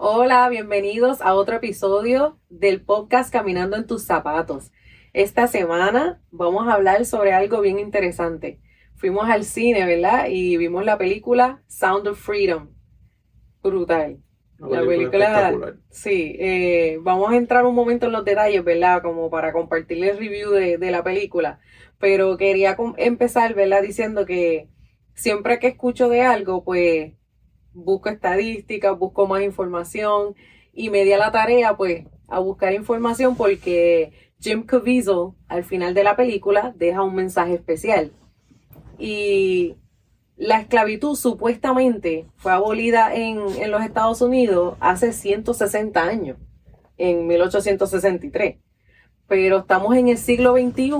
Hola, bienvenidos a otro episodio del podcast Caminando en tus zapatos. Esta semana vamos a hablar sobre algo bien interesante. Fuimos al cine, ¿verdad? Y vimos la película Sound of Freedom. Brutal. La película, sí, eh, vamos a entrar un momento en los detalles, ¿verdad? Como para compartir el review de, de la película. Pero quería empezar, ¿verdad? Diciendo que siempre que escucho de algo, pues busco estadísticas, busco más información y me di a la tarea, pues, a buscar información porque Jim Caviezel, al final de la película, deja un mensaje especial. Y la esclavitud supuestamente fue abolida en, en, los Estados Unidos hace 160 años, en 1863. Pero estamos en el siglo XXI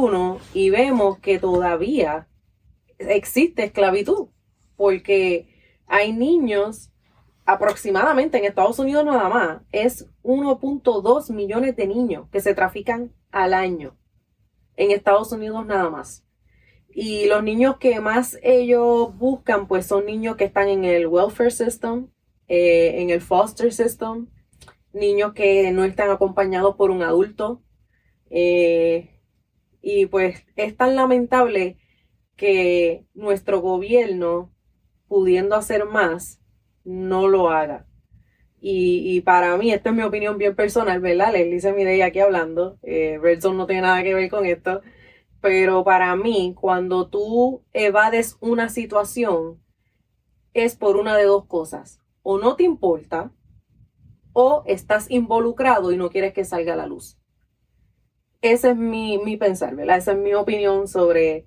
y vemos que todavía existe esclavitud, porque hay niños, aproximadamente en Estados Unidos nada más, es 1.2 millones de niños que se trafican al año. En Estados Unidos nada más. Y los niños que más ellos buscan, pues son niños que están en el welfare system, eh, en el foster system, niños que no están acompañados por un adulto. Eh, y pues es tan lamentable que nuestro gobierno pudiendo hacer más, no lo haga. Y, para mí, esta es mi opinión bien personal, ¿verdad? Les hice mi aquí hablando. Eh, Red Zone no tiene nada que ver con esto. Pero para mí, cuando tú evades una situación, es por una de dos cosas. O no te importa, o estás involucrado y no quieres que salga a la luz. Ese es mi, mi pensar, ¿verdad? Esa es mi opinión sobre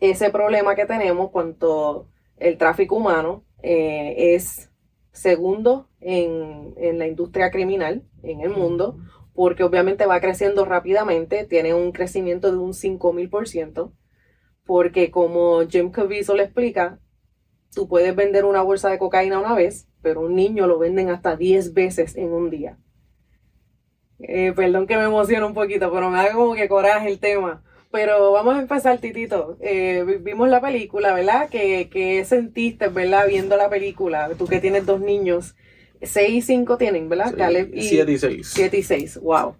ese problema que tenemos cuando el tráfico humano eh, es segundo en, la industria criminal en el mundo, porque obviamente va creciendo rápidamente, tiene un crecimiento de un 5000%, porque como Jim Caviezel le explica, tú puedes vender una bolsa de cocaína una vez, pero un niño lo venden hasta 10 veces en un día. Eh, perdón que me emociona un poquito, pero me da como que coraje el tema. Pero vamos a empezar, Titito. Eh, vimos la película, ¿verdad? ¿Qué, ¿Qué, sentiste, ¿verdad? Viendo la película. Tú que tienes dos niños. Seis y cinco tienen, ¿verdad? Caleb y... Siete y seis. Siete y seis, wow.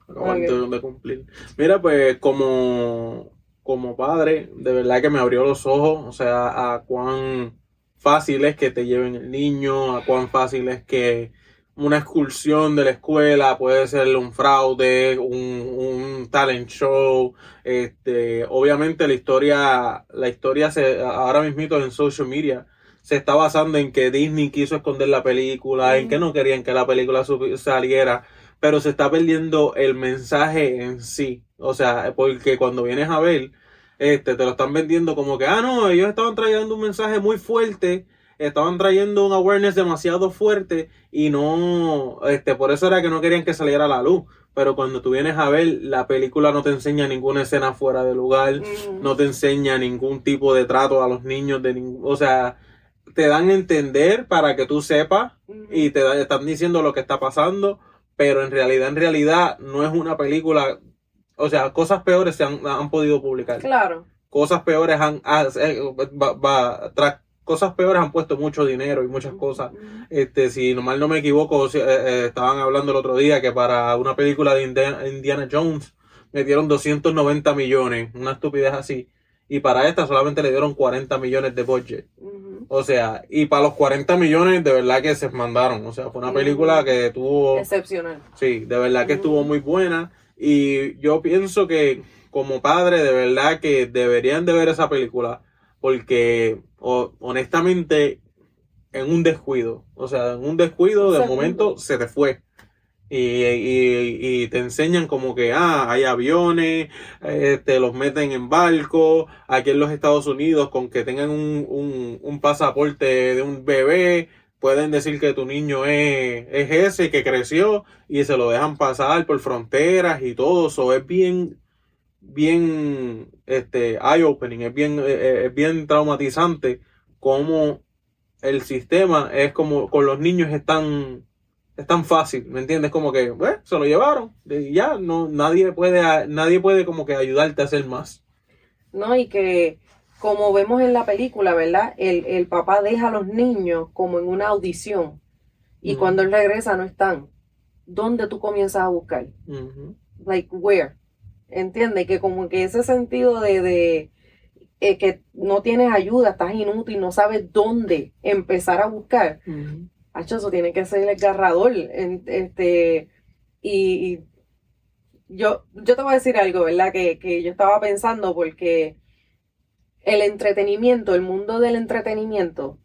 de cumplir. Mira, pues como, como padre, de verdad que me abrió los ojos, o sea, a cuán fácil es que te lleven el niño, a cuán fácil es que una excursión de la escuela, puede ser un fraude, un, un, talent show. Este, obviamente la historia, la historia se, ahora mismo en social media se está basando en que Disney quiso esconder la película, en que no querían que la película saliera, pero se está perdiendo el mensaje en sí. O sea, porque cuando vienes a ver, este, te lo están vendiendo como que, ah, no, ellos estaban trayendo un mensaje muy fuerte estaban trayendo un awareness demasiado fuerte y no, este, por eso era que no querían que saliera a la luz. Pero cuando tú vienes a ver, la película no te enseña ninguna escena fuera de lugar, no te enseña ningún tipo de trato a los niños, de o sea, te dan a entender para que tú sepas y te están diciendo lo que está pasando, pero en realidad, en realidad, no es una película, o sea, cosas peores se han, han podido publicar. Claro. Cosas peores han, ah, eh, va, va, cosas peores han puesto mucho dinero y muchas cosas. Este, si mal no me equivoco, eh, eh, estaban hablando el otro día que para una película de Indiana, Jones metieron 290 millones, una estupidez así. Y para esta solamente le dieron 40 millones de budget. O sea, y para los 40 millones de verdad que se mandaron. O sea, fue una película que tuvo... Excepcional. Sí, de verdad que estuvo muy buena. Y yo pienso que como padre, de verdad que deberían de ver esa película. Porque honestamente, en un descuido. O sea, en un descuido, de momento se te fue. Y, te enseñan como que, ah, hay aviones, te este, los meten en barco, aquí en los Estados Unidos, con que tengan un, un, pasaporte de un bebé, pueden decir que tu niño es, es, ese que creció y se lo dejan pasar por fronteras y todo. Eso es bien, bien este, eye-opening, es bien, eh, eh, es bien traumatizante como el sistema es como con los niños es tan, es tan fácil, ¿me entiendes? Como que, bueno, se lo llevaron y ya, no, nadie puede, nadie puede como que ayudarte a hacer más. No, y que como vemos en la película, ¿verdad? El, el papá deja a los niños como en una audición y cuando él regresa no están. ¿Dónde tú comienzas a buscar? Like, where? ¿Entiendes? Que como que ese sentido de, de eh, que no tienes ayuda, estás inútil, no sabes dónde empezar a buscar. Eso tiene que ser el agarrador. en- este, y, y yo, yo te voy a decir algo, ¿verdad? Que, que yo estaba pensando porque el entretenimiento, el mundo del entretenimiento,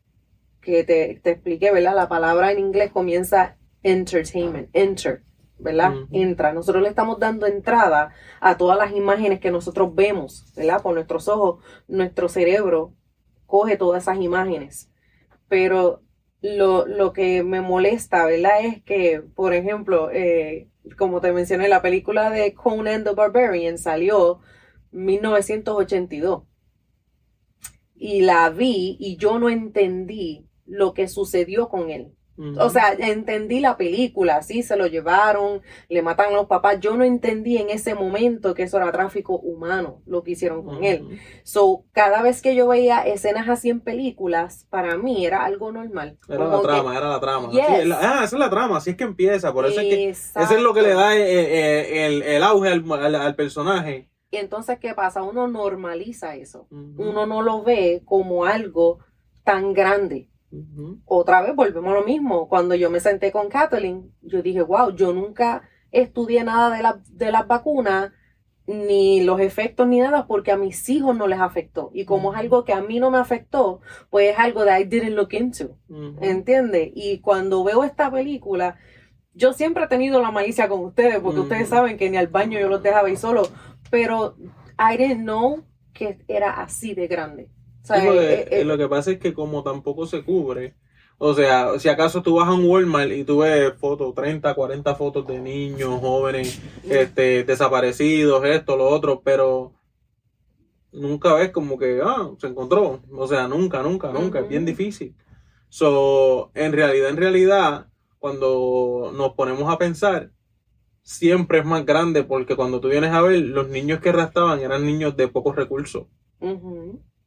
que te, te expliqué, ¿verdad? La palabra en inglés comienza entertainment, enter, ¿verdad? Entra. Nosotros le estamos dando entrada a todas las imágenes que nosotros vemos, ¿verdad? Por nuestros ojos, nuestro cerebro coge todas esas imágenes. Pero lo, lo que me molesta, ¿verdad? Es que, por ejemplo, eh, como te mencioné, la película de Conan the Barbarian salió 1982. Y la vi y yo no entendí lo que sucedió con él. O sea, entendí la película, sí, se lo llevaron, le matan a los papás. Yo no entendí en ese momento que eso era tráfico humano, lo que hicieron con él. So, cada vez que yo veía escenas así en películas, para mí era algo normal. Era Como la que- trama, era la trama. Yes. Sí, la- ah, esa es la trama, así es que empieza. Por eso es que eso es lo que le da eh, eh, el, el auge al, al- al personaje. Y entonces, ¿qué pasa? Uno normaliza eso. Uno no lo ve como algo tan grande. Otra vez volvemos a lo mismo. Cuando yo me senté con Kathleen, yo dije, wow, yo nunca estudié nada de, la- de las vacunas, ni los efectos ni nada, porque a mis hijos no les afectó. Y como es algo que a mí no me afectó, pues es algo that I didn't look into. ¿Entiendes? Y cuando veo esta película, yo siempre he tenido la malicia con ustedes, porque ustedes saben que ni al baño yo los dejaba ir solo, pero I didn't know que era así de grande. O sea, Sí, porque, eh, eh, eh, lo que pasa es que como tampoco se cubre, o sea, si acaso tú vas a un Walmart y tú ves fotos, 30, 40 fotos de niños, jóvenes, este, desaparecidos, esto, lo otro, pero nunca ves como que, ah, se encontró. O sea, nunca, nunca, nunca, es bien difícil. So, en realidad, en realidad, cuando nos ponemos a pensar, siempre es más grande porque cuando tú vienes a ver, los niños que arrastraban eran niños de pocos recursos.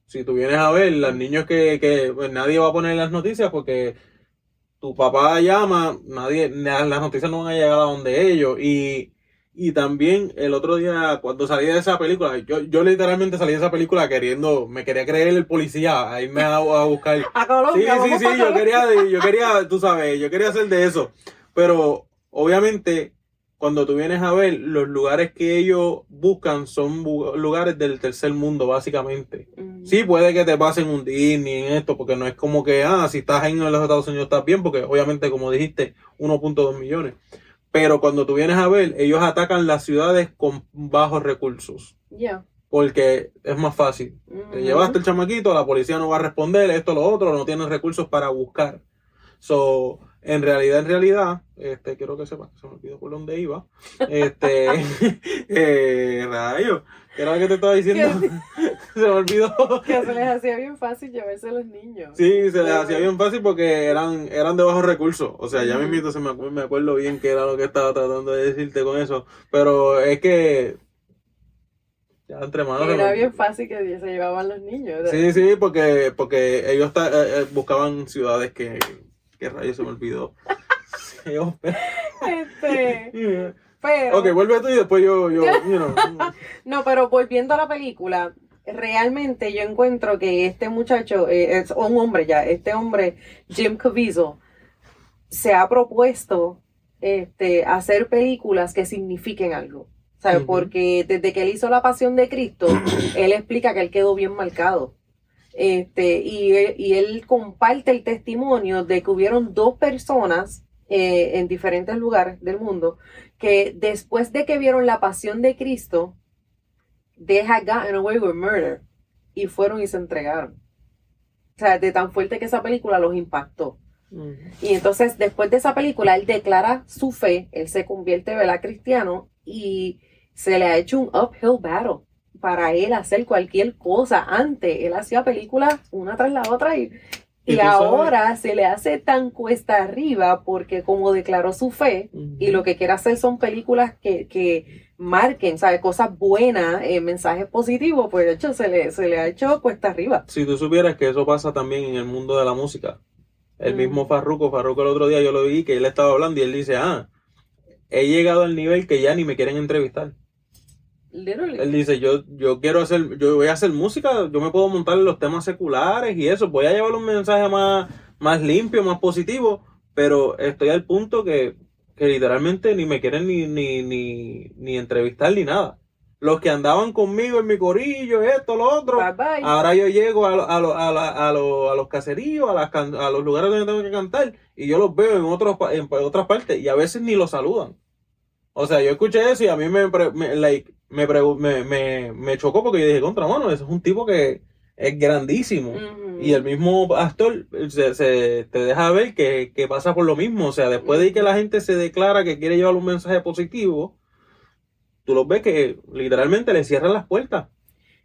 Si tú vienes a ver, los niños que, que pues, nadie va a poner en las noticias porque tu papá llama, nadie, na- las noticias no van a llegar a donde ellos. Y, y también el otro día, cuando salí de esa película, yo, yo literalmente salí de esa película queriendo, me quería creer el policía, a irme a, a buscar. A Sí, Colombia, sí, sí, pa' yo quería, yo quería, tú sabes, yo quería hacer de eso. Pero obviamente, cuando tú vienes a ver, los lugares que ellos buscan son bu- lugares del tercer mundo, básicamente. Ujú. Sí, puede que te pasen un Disney en esto, porque no es como que, ah, si estás en los Estados Unidos estás bien, porque obviamente, como dijiste, 1.2 millones. Pero cuando tú vienes a ver, ellos atacan las ciudades con bajos recursos, Ya. porque es más fácil. Te Ujú. llevaste el chamaquito, la policía no va a responder, esto, lo otro, no tienen recursos para buscar. So, en realidad, en realidad, este, quiero que sepas que se me olvidó por dónde iba. Este, eh, rayo, ¿qué era lo que te estaba diciendo? se me olvidó. Que se les hacía bien fácil llevarse a los niños. Sí, se les hacía bien fácil porque eran, eran de bajos recursos. O sea, ya mismito se me, me acuerdo bien que era lo que estaba tratando de decirte con eso. Pero es que ya entre manos. Era bien fácil que se llevaban los niños. Sí, sí, porque, porque ellos ta- eh, eh, buscaban ciudades que, rayos se me olvidó. Este, pero, ok, vuelve tú y después yo, yo, you know. no, pero volviendo a la película, realmente yo encuentro que este muchacho, eh, es un hombre ya, este hombre, Jim Caviezel, se ha propuesto este, hacer películas que signifiquen algo. ¿sabes? Porque desde que él hizo La Pasión de Cristo, él explica que él quedó bien marcado. Este, y, él- y él comparte el testimonio de que hubieron dos personas eh, en diferentes lugares del mundo que después de que vieron la pasión de Cristo, they had gotten away with murder y fueron y se entregaron. O sea, de tan fuerte que esa película los impactó. Y entonces, después de esa película, él declara su fe, él se convierte, ¿verdad?, cristiano y se le ha hecho un uphill battle para él hacer cualquier cosa. Antes, él hacía películas una tras la otra y Y, ahora se le hace tan cuesta arriba porque como declaró su fe y lo que quiere hacer son películas que, que marquen, ¿sabes? Cosas buenas, eh, mensajes positivos, pues de hecho se le, se le ha hecho cuesta arriba. Si tú supieras que eso pasa también en el mundo de la música. El mismo Farruko, Farruko el otro día yo lo vi que él estaba hablando y él dice, ah, he llegado al nivel que ya ni me quieren entrevistar. Él dice, yo, yo quiero hacer, yo voy a hacer música, yo me puedo montar en los temas seculares y eso, voy a llevar un mensaje más, más limpio, más positivo, pero estoy al punto que, que literalmente ni me quieren ni, ni, ni, ni entrevistar ni nada. Los que andaban conmigo en mi corillo, esto, lo otro, ahora yo llego a, a, a, a, los caseríos, a, las, a los lugares donde tengo que cantar, y yo los veo en, otros, en otras partes, y a veces ni los saludan. O sea, yo escuché eso y a mí me, me like, me, me, me, chocó porque yo dije, contra mano, ese es un tipo que es grandísimo. Y el mismo actor se, te deja ver que, pasa por lo mismo. O sea, después de que la gente se declara que quiere llevar un mensaje positivo, tú lo ves que literalmente le cierran las puertas.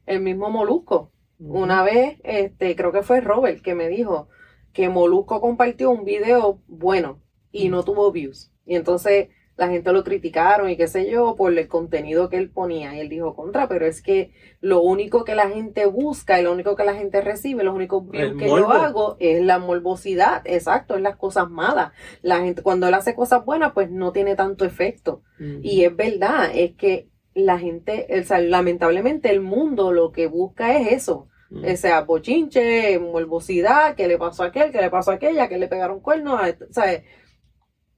El mismo Molusco. Una vez, este, creo que fue Robert que me dijo que Molusco compartió un video bueno y no tuvo views. Y entonces la gente lo criticaron y qué sé yo por el contenido que él ponía. Y él dijo contra, pero es que lo único que la gente busca y lo único que la gente recibe, los únicos views que yo hago es la morbosidad, exacto, es las cosas malas. La gente, cuando él hace cosas buenas, pues no tiene tanto efecto. Y es verdad, es que la gente, lamentablemente el mundo lo que busca es eso. O sea, bochinche, morbosidad, que le pasó a aquel, que le pasó a aquella, que le pegaron cuernos, ¿sabes?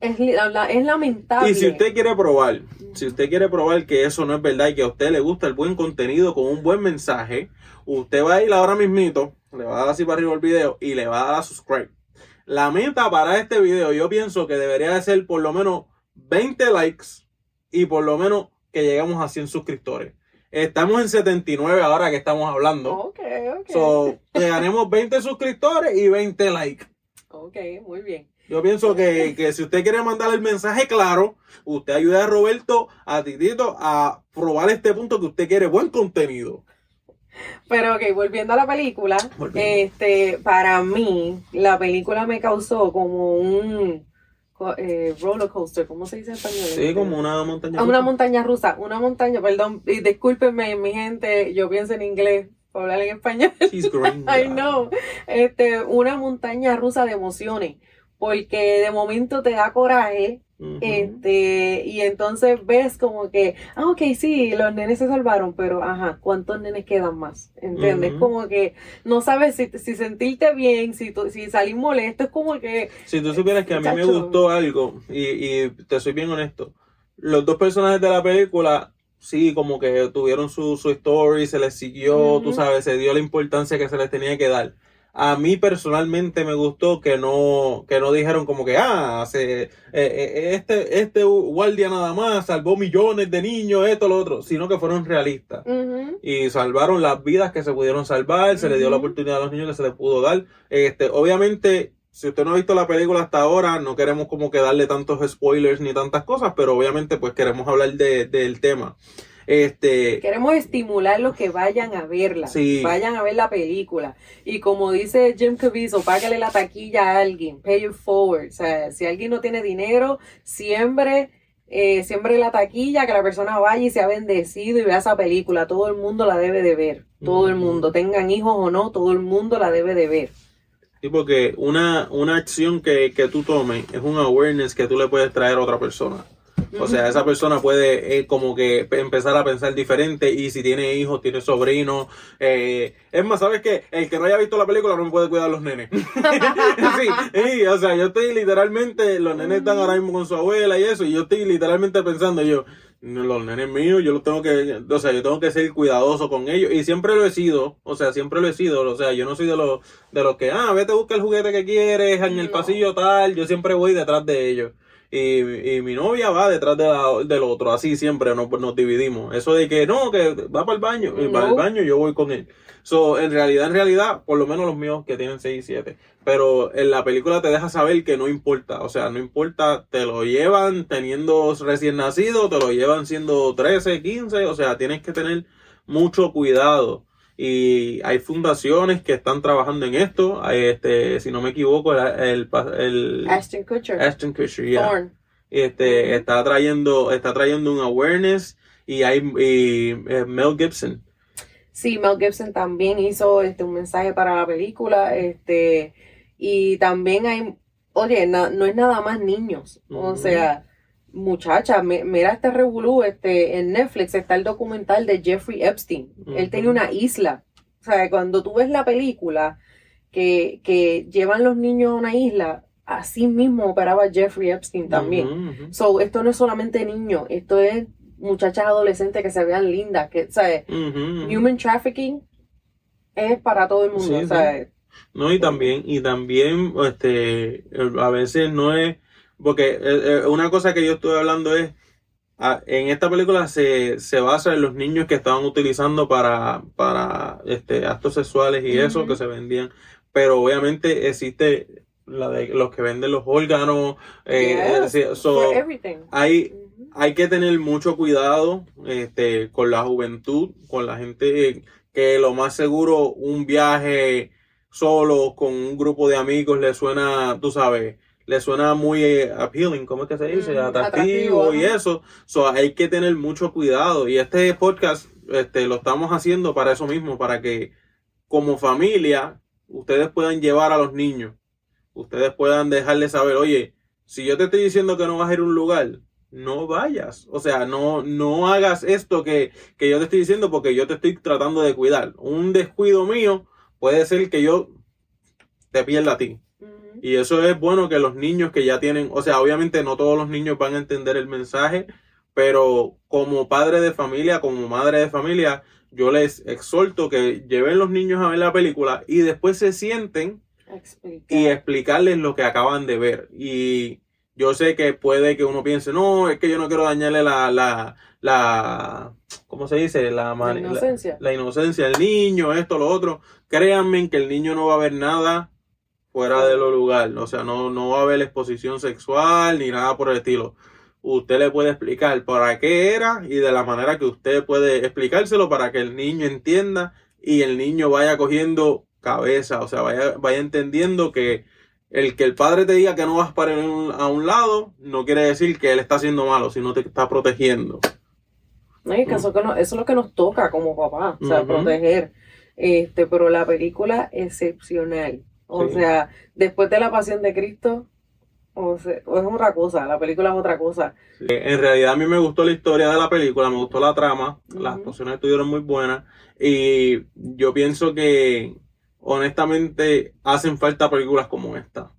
Es, es, lamentable. Y si usted quiere probar, si usted quiere probar que eso no es verdad y que a usted le gusta el buen contenido con un buen mensaje, usted va a ir ahora mismito, le va a dar así para arriba el video y le va a dar a subscribe. La meta para este video yo pienso que debería de ser por lo menos 20 likes y por lo menos que lleguemos a 100 suscriptores. Estamos en 79 ahora que estamos hablando. Ok, ok. So, que ganemos 20 suscriptores y 20 likes. Ok, muy bien. Yo pienso que, si usted quiere mandar el mensaje claro, usted ayude a Roberto, a Titito, a probar este punto que usted quiere buen contenido. Pero ok, volviendo a la película, este, para mí, la película me causó como un eh, roller coaster, ¿cómo se dice en español? Sí, como una montaña rusa. Una montaña rusa, una montaña, perdón, y discúlpenme mi gente, yo pienso en inglés, para hablar en español. I know. Este, una montaña rusa de emociones porque de momento te da coraje, este, y entonces ves como que, ah, ok, sí, los nenes se salvaron, pero ajá, ¿cuántos nenes quedan más? ¿Entiendes? Como que no sabes si, si sentirte bien, si, si salir molesto, es como que... Si tú supieras que a mí me gustó algo, y, y te soy bien honesto, los dos personajes de la película sí, como que tuvieron su, su story, se les siguió, tú sabes, se dio la importancia que se les tenía que dar a mí personalmente me gustó que no, que no dijeron como que, ah, se, eh, eh, este, este guardia nada más salvó millones de niños, esto, lo otro, sino que fueron realistas. Y salvaron las vidas que se pudieron salvar, se le dio la oportunidad a los niños que se les pudo dar. Este, obviamente, si usted no ha visto la película hasta ahora, no queremos como que darle tantos spoilers ni tantas cosas, pero obviamente pues queremos hablar de, del tema. Este, Queremos estimular los que vayan a verla, vayan a ver la película. Y como dice Jim Caviezel, págale la taquilla a alguien, pay it forward. O sea, si alguien no tiene dinero, siempre, eh, siempre la taquilla, que la persona vaya y sea bendecido y vea esa película. Todo el mundo la debe de ver, todo el mundo, tengan hijos o no, todo el mundo la debe de ver. Sí, porque una, una acción que, que tú tomes es un awareness que tú le puedes traer a otra persona. O sea, esa persona puede eh, como que empezar a pensar diferente y si tiene hijos, tiene sobrinos. Eh, es más, ¿sabes qué? El que no haya visto la película no me puede cuidar a los nenes. sí, sí, o sea, yo estoy literalmente, los nenes están ahora mismo con su abuela y eso, y yo estoy literalmente pensando yo, los nenes míos, yo los tengo que, o sea, yo tengo que ser cuidadoso con ellos y siempre lo he sido, o sea, siempre lo he sido, o sea, yo no soy de los de los que, ah, vete a buscar el juguete que quieres en el pasillo tal, yo siempre voy detrás de ellos y, y mi novia va detrás de del otro, así siempre nos, nos dividimos. Eso de que no, que va para el baño, y para el baño yo voy con él. So, en realidad, en realidad, por lo menos los míos que tienen 6 y 7. Pero en la película te deja saber que no importa. O sea, no importa, te lo llevan teniendo recién nacido, te lo llevan siendo 13, 15. O sea, tienes que tener mucho cuidado. Y hay fundaciones que están trabajando en esto. Hay, este, si no me equivoco, el, el, Ashton Kutcher. Ashton Kutcher, Este, está trayendo, está trayendo un awareness y hay y, eh, Mel Gibson. Sí, Mel Gibson también hizo este un mensaje para la película, este, y también hay, oye, no es nada más niños, o sea, muchacha, mira este revolú, este, en Netflix está el documental de Jeffrey Epstein. Él tenía una isla. O sea, cuando tú ves la película que, que llevan los niños a una isla, así mismo operaba Jeffrey Epstein también. So, esto no es solamente niños, esto es muchachas adolescentes que se vean lindas, que, ¿sabes? Human trafficking es para todo el mundo, No, y también, y también, este, a veces no es porque eh, eh, una cosa que yo estuve hablando es, ah, en esta película se, basa en los niños que estaban utilizando para, para este, actos sexuales y eso, que se vendían. Pero obviamente existe la de los que venden los órganos. Eh, hay, hay que tener mucho cuidado este, con la juventud, con la gente que lo más seguro un viaje solo con un grupo de amigos le suena, tú sabes, le suena muy eh, appealing, ¿cómo es que se dice? Mm, atractivo, y eso. So, hay que tener mucho cuidado. Y este podcast este, lo estamos haciendo para eso mismo, para que como familia ustedes puedan llevar a los niños. Ustedes puedan dejarles saber, oye, si yo te estoy diciendo que no vas a ir a un lugar, no vayas. O sea, no, no hagas esto que, que yo te estoy diciendo porque yo te estoy tratando de cuidar. Un descuido mío puede ser que yo te pierda a ti. Y eso es bueno que los niños que ya tienen, o sea, obviamente no todos los niños van a entender el mensaje, pero como padre de familia, como madre de familia, yo les exhorto que lleven los niños a ver la película y después se sienten y explicarles lo que acaban de ver. Y yo sé que puede que uno piense, no, es que yo no quiero dañarle la, la, la ¿cómo se dice? La, la inocencia. La, la, inocencia al niño, esto, lo otro. Créanme que el niño no va a ver nada fuera de lo lugar. O sea, no, no va a haber exposición sexual ni nada por el estilo. Usted le puede explicar para qué era y de la manera que usted puede explicárselo para que el niño entienda y el niño vaya cogiendo cabeza, o sea, vaya, vaya entendiendo que el que el padre te diga que no vas para a un lado no quiere decir que él está haciendo malo, sino te está protegiendo. No, que eso, es lo que nos toca como papá, o sea, proteger. Este, pero la película excepcional. O sea, después de la pasión de Cristo, o, es otra cosa, la película es otra cosa. En realidad a mí me gustó la historia de la película, me gustó la trama, las actuaciones estuvieron muy buenas y yo pienso que honestamente hacen falta películas como esta.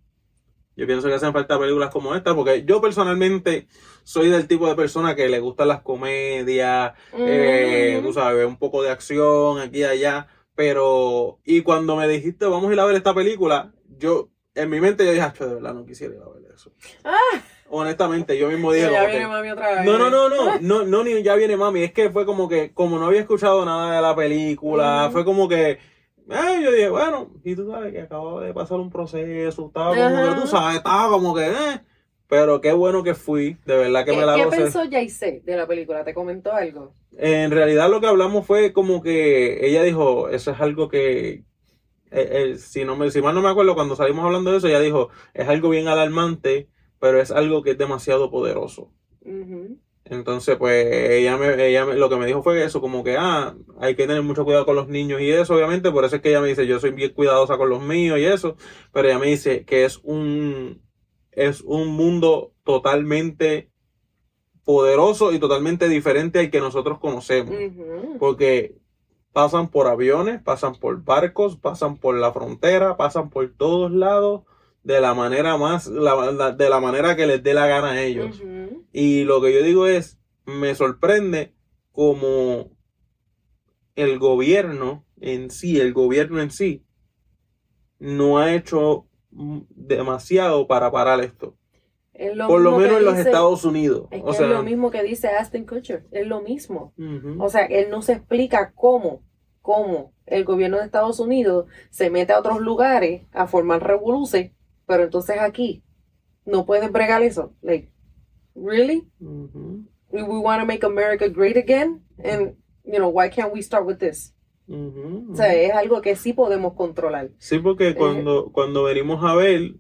Yo pienso que hacen falta películas como esta porque yo personalmente soy del tipo de persona que le gustan las comedias, eh, tú sabes, un poco de acción aquí y allá. Pero, y cuando me dijiste, vamos a ir a ver esta película, yo, en mi mente yo dije, de verdad, no quisiera ir a ver eso. Ah. Honestamente, yo mismo dije. Ya viene mami otra vez. No, no, no, no, no, no, ni ya viene mami. Es que fue como que, como no había escuchado nada de la película, fue como que, eh, yo dije, bueno, y tú sabes que acababa de pasar un proceso, estaba como que, tú sabes, estaba como que, eh. Pero qué bueno que fui, de verdad que me la ¿Qué pensó Jayce de la película? ¿Te comentó algo? En realidad lo que hablamos fue como que ella dijo, eso es algo que, eh, eh, si, no me, si mal no me acuerdo, cuando salimos hablando de eso, ella dijo, es algo bien alarmante, pero es algo que es demasiado poderoso. Entonces, pues ella, me, ella lo que me dijo fue eso, como que, ah, hay que tener mucho cuidado con los niños y eso, obviamente, por eso es que ella me dice, yo soy bien cuidadosa con los míos y eso, pero ella me dice que es un, es un mundo totalmente poderoso y totalmente diferente al que nosotros conocemos. Porque pasan por aviones, pasan por barcos, pasan por la frontera, pasan por todos lados de la manera más, de la manera que les dé la gana a ellos. Y lo que yo digo es, me sorprende como el gobierno en sí, el gobierno en sí, no ha hecho demasiado para parar esto. Por lo menos en los Estados Unidos. Es, lo mismo que dice Aston Kutcher, es lo mismo. O sea, él no se explica cómo, cómo el gobierno de Estados Unidos se mete a otros lugares a formar revoluciones, pero entonces aquí no pueden bregar eso. Like, really? We, we want to make America great again? And, you know, why can't we start with this? O sea, es algo que sí podemos controlar. Sí, porque eh, cuando, cuando venimos a ver,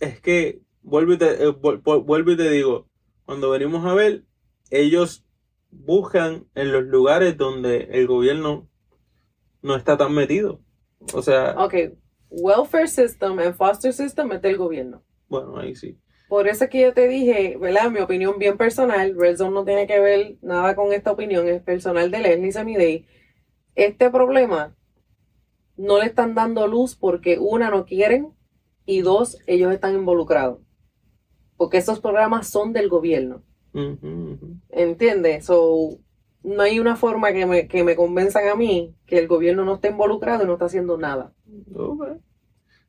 es que, vuelvo y, te, eh, vuelvo y te digo, cuando venimos a ver, ellos buscan en los lugares donde el gobierno no está tan metido. O sea. Ok, welfare system and foster system es del gobierno. Bueno, ahí sí. Por eso es que yo te dije, ¿verdad? Mi opinión bien personal, Red Zone no tiene que ver nada con esta opinión, es personal de Leslie Semiday. Este problema no le están dando luz porque una no quieren y dos, ellos están involucrados. Porque esos programas son del gobierno. ¿Entiendes? So, no hay una forma que me, que me convenzan a mí que el gobierno no esté involucrado y no está haciendo nada.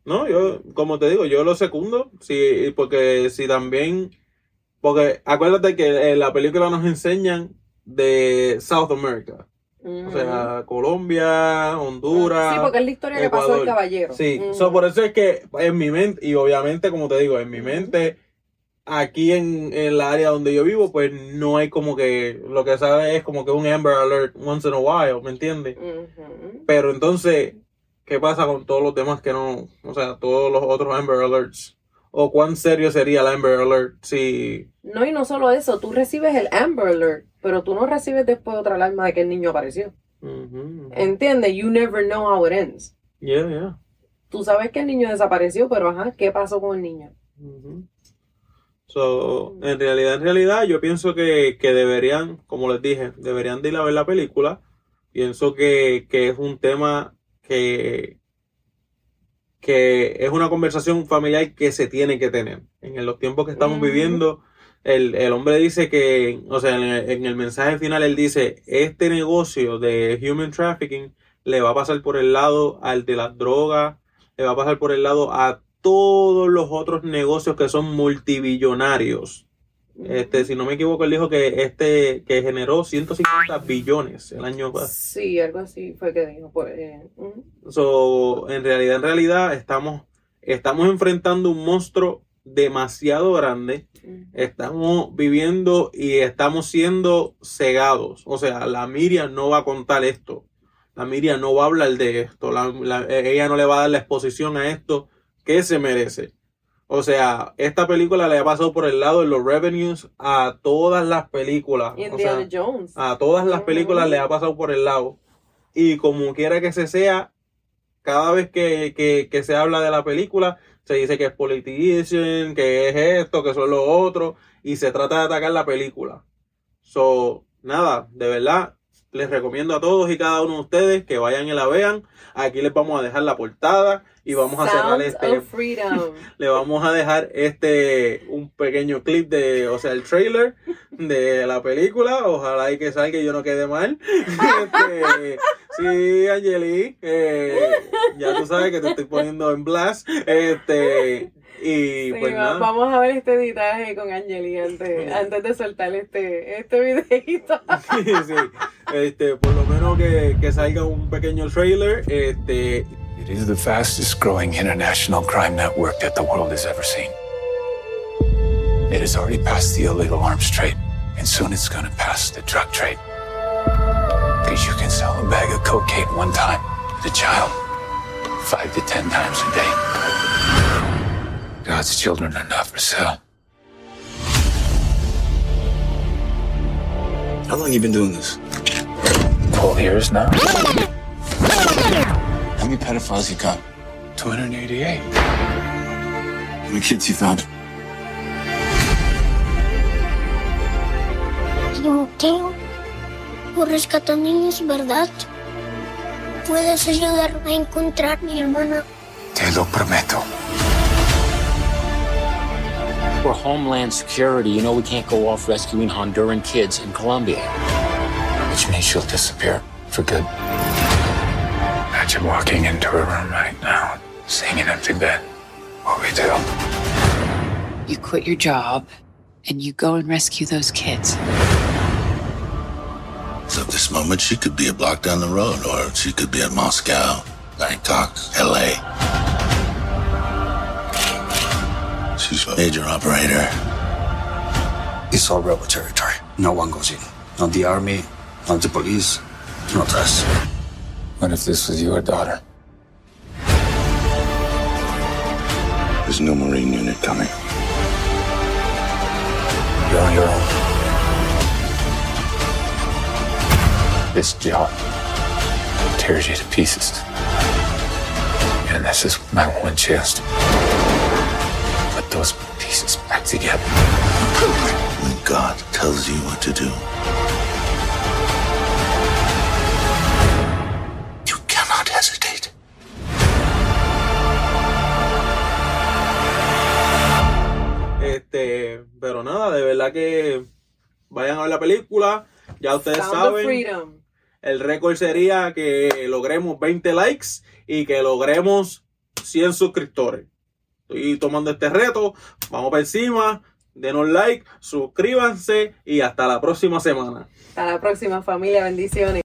No, yo, como te digo, yo lo secundo, sí, porque si también, porque acuérdate que en la película nos enseñan de South America. O sea, Colombia, Honduras. Sí, porque es la historia que pasó el caballero. Sí, por eso es que en mi mente, y obviamente, como te digo, en mi mente aquí en, el área donde yo vivo, pues no hay como que lo que sabe es como que un Amber Alert once in a while, ¿me entiendes? Pero entonces, ¿qué pasa con todos los demás que no, o sea, todos los otros Amber Alerts? ¿O cuán serio sería el Amber Alert si... No, y no solo eso, tú recibes el Amber Alert, pero tú no recibes después otra alarma de que el niño apareció. ¿Entiendes? You never know how it ends. Yeah, yeah. Tú sabes que el niño desapareció, pero ajá, ¿qué pasó con el niño? So, en realidad, en realidad, yo pienso que, deberían, como les dije, deberían de ir a ver la película. Pienso que, es un tema que, que es una conversación familiar que se tiene que tener. En los tiempos que estamos viviendo, el, hombre dice que, o sea, en el, en el, mensaje final él dice, este negocio de human trafficking le va a pasar por el lado al de las drogas, le va a pasar por el lado a todos los otros negocios que son multibillonarios. Este, si no me equivoco, él dijo que este que generó 150 billones el año pasado. Sí, algo así fue que dijo. Pues, eh, en realidad, en realidad, estamos, estamos enfrentando un monstruo demasiado grande. Estamos viviendo y estamos siendo cegados. O sea, la Miriam no va a contar esto. La Miriam no va a hablar de esto. ella no le va a dar la exposición a esto que se merece. O sea, esta película le ha pasado por el lado de los revenues a todas las películas. Jones. A todas las películas le ha pasado por el lado. Y como quiera que se sea, cada vez que, se habla de la película, se dice que es politician, que es esto, que son lo otro, y se trata de atacar la película. So, nada, de verdad, les recomiendo a todos y cada uno de ustedes que vayan y la vean. Aquí les vamos a dejar la portada y vamos a cerrar este. le vamos a dejar este un pequeño clip de, o sea, el trailer de la película. Ojalá y que salga y yo no quede mal. Este, sí, Angeli, eh, ya tú sabes que te estoy poniendo en blast. Este, y pues Vamos a ver este editaje con Angeli antes, antes de soltar este, este videito. sí, sí. Este, por lo menos que, que salga un pequeño trailer. Este. It is the fastest growing international crime network that the world has ever seen. It has already passed the illegal arms trade, and soon it's gonna pass the drug trade. Because you can sell a bag of cocaine one time to a child, five to ten times a day. God's children are not for sale. How long you been doing this? Twelve years now. How many pedophiles you got? 288. How many kids you found? Timoteo, tú rescatas niños, ¿verdad? ¿Puedes ayudarme a encontrar a mi hermana? Te lo prometo. For Homeland Security, you know we can't go off rescuing Honduran kids in Colombia. Which means she'll disappear for good. Imagine walking into a room right now, seeing an empty bed. What we do? You quit your job and you go and rescue those kids. So at this moment, she could be a block down the road, or she could be at Moscow, Bangkok, LA. She's a major operator. It's all rebel territory. No one goes in. Not the army, not the police, not trust. What if this was your daughter? There's no Marine unit coming. You're on your own. This job tears you to pieces. And this is my one chance to put those pieces back together. When God tells you what to do, verdad que vayan a ver la película. Ya ustedes Sound saben, el récord sería que logremos 20 likes y que logremos 100 suscriptores. Estoy tomando este reto, vamos para encima, denos like, suscríbanse y hasta la próxima semana. Hasta la próxima familia, bendiciones.